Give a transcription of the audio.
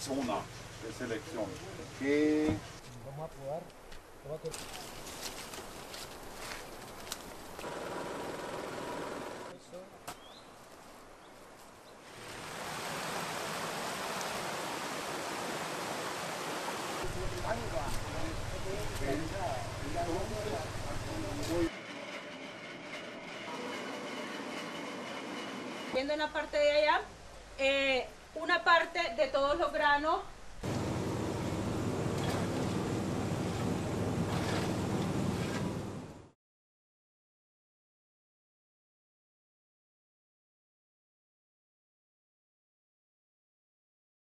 Zona de selección. Que Vamos a probar. Viendo en la parte de allá, eh, una parte de todos los granos